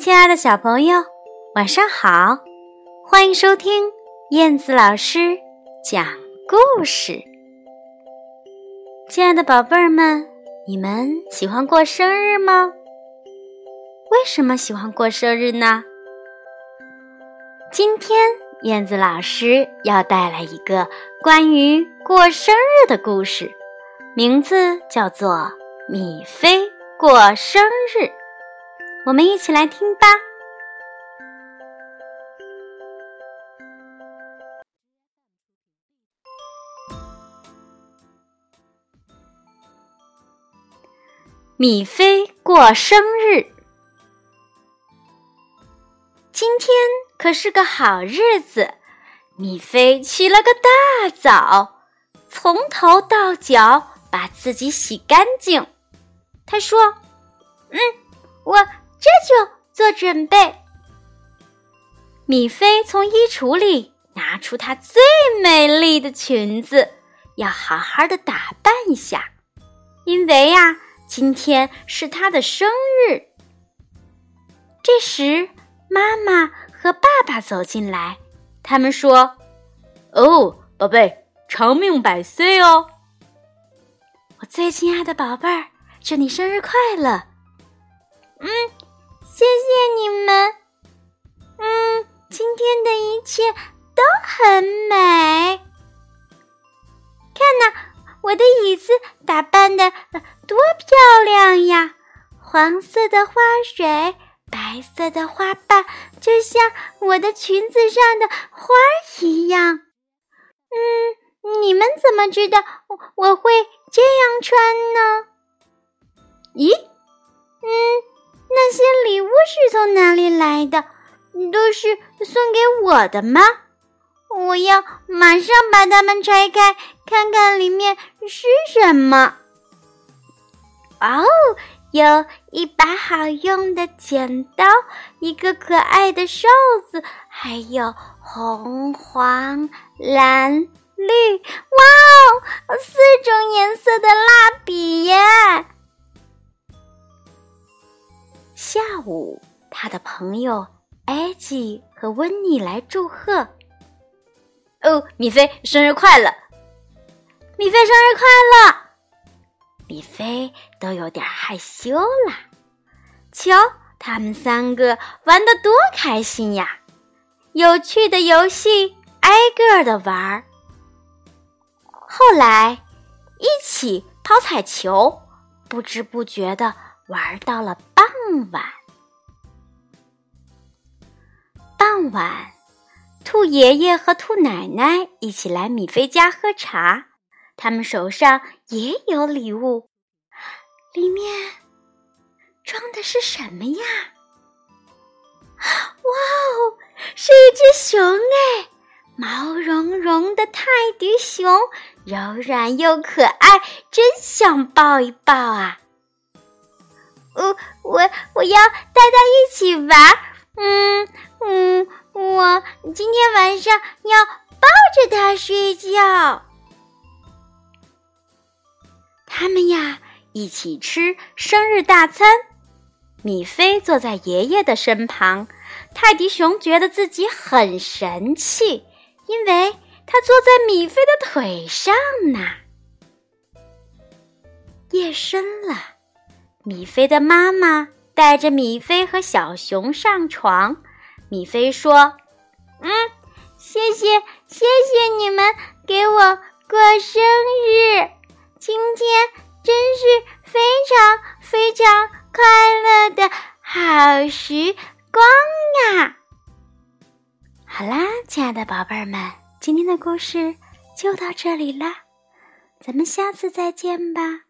亲爱的小朋友，晚上好！欢迎收听燕子老师讲故事。亲爱的宝贝儿们，你们喜欢过生日吗？为什么喜欢过生日呢？今天燕子老师要带来一个关于过生日的故事，名字叫做《米菲过生日》。我们一起来听吧。米菲过生日，今天可是个好日子。米菲起了个大早，从头到脚把自己洗干净。他说：“嗯，我。”这就做准备。米菲从衣橱里拿出她最美丽的裙子，要好好的打扮一下，因为呀，今天是她的生日。这时，妈妈和爸爸走进来，他们说：“哦，宝贝，长命百岁哦！我最亲爱的宝贝儿，祝你生日快乐！”嗯。谢谢你们，嗯，今天的一切都很美。看呐，我的椅子打扮的多漂亮呀！黄色的花蕊，白色的花瓣，就像我的裙子上的花一样。嗯，你们怎么知道我我会这样穿呢？咦，是从哪里来的？都是送给我的吗？我要马上把它们拆开，看看里面是什么。哇哦，有一把好用的剪刀，一个可爱的哨子，还有红、黄、蓝、绿，哇哦，四种颜色朋友艾吉和温妮来祝贺。哦，米菲生日快乐！米菲生日快乐！米菲都有点害羞了。瞧，他们三个玩的多开心呀！有趣的游戏挨个的玩儿。后来，一起抛彩球，不知不觉的玩到了。傍晚，傍晚，兔爷爷和兔奶奶一起来米菲家喝茶。他们手上也有礼物，里面装的是什么呀？哇哦，是一只熊哎，毛茸茸的泰迪熊，柔软又可爱，真想抱一抱啊！我我我要带它一起玩，嗯嗯，我今天晚上要抱着它睡觉。他们呀一起吃生日大餐，米菲坐在爷爷的身旁，泰迪熊觉得自己很神气，因为他坐在米菲的腿上呢。夜深了。米菲的妈妈带着米菲和小熊上床。米菲说：“嗯，谢谢谢谢你们给我过生日，今天真是非常非常快乐的好时光呀！”好啦，亲爱的宝贝儿们，今天的故事就到这里啦，咱们下次再见吧。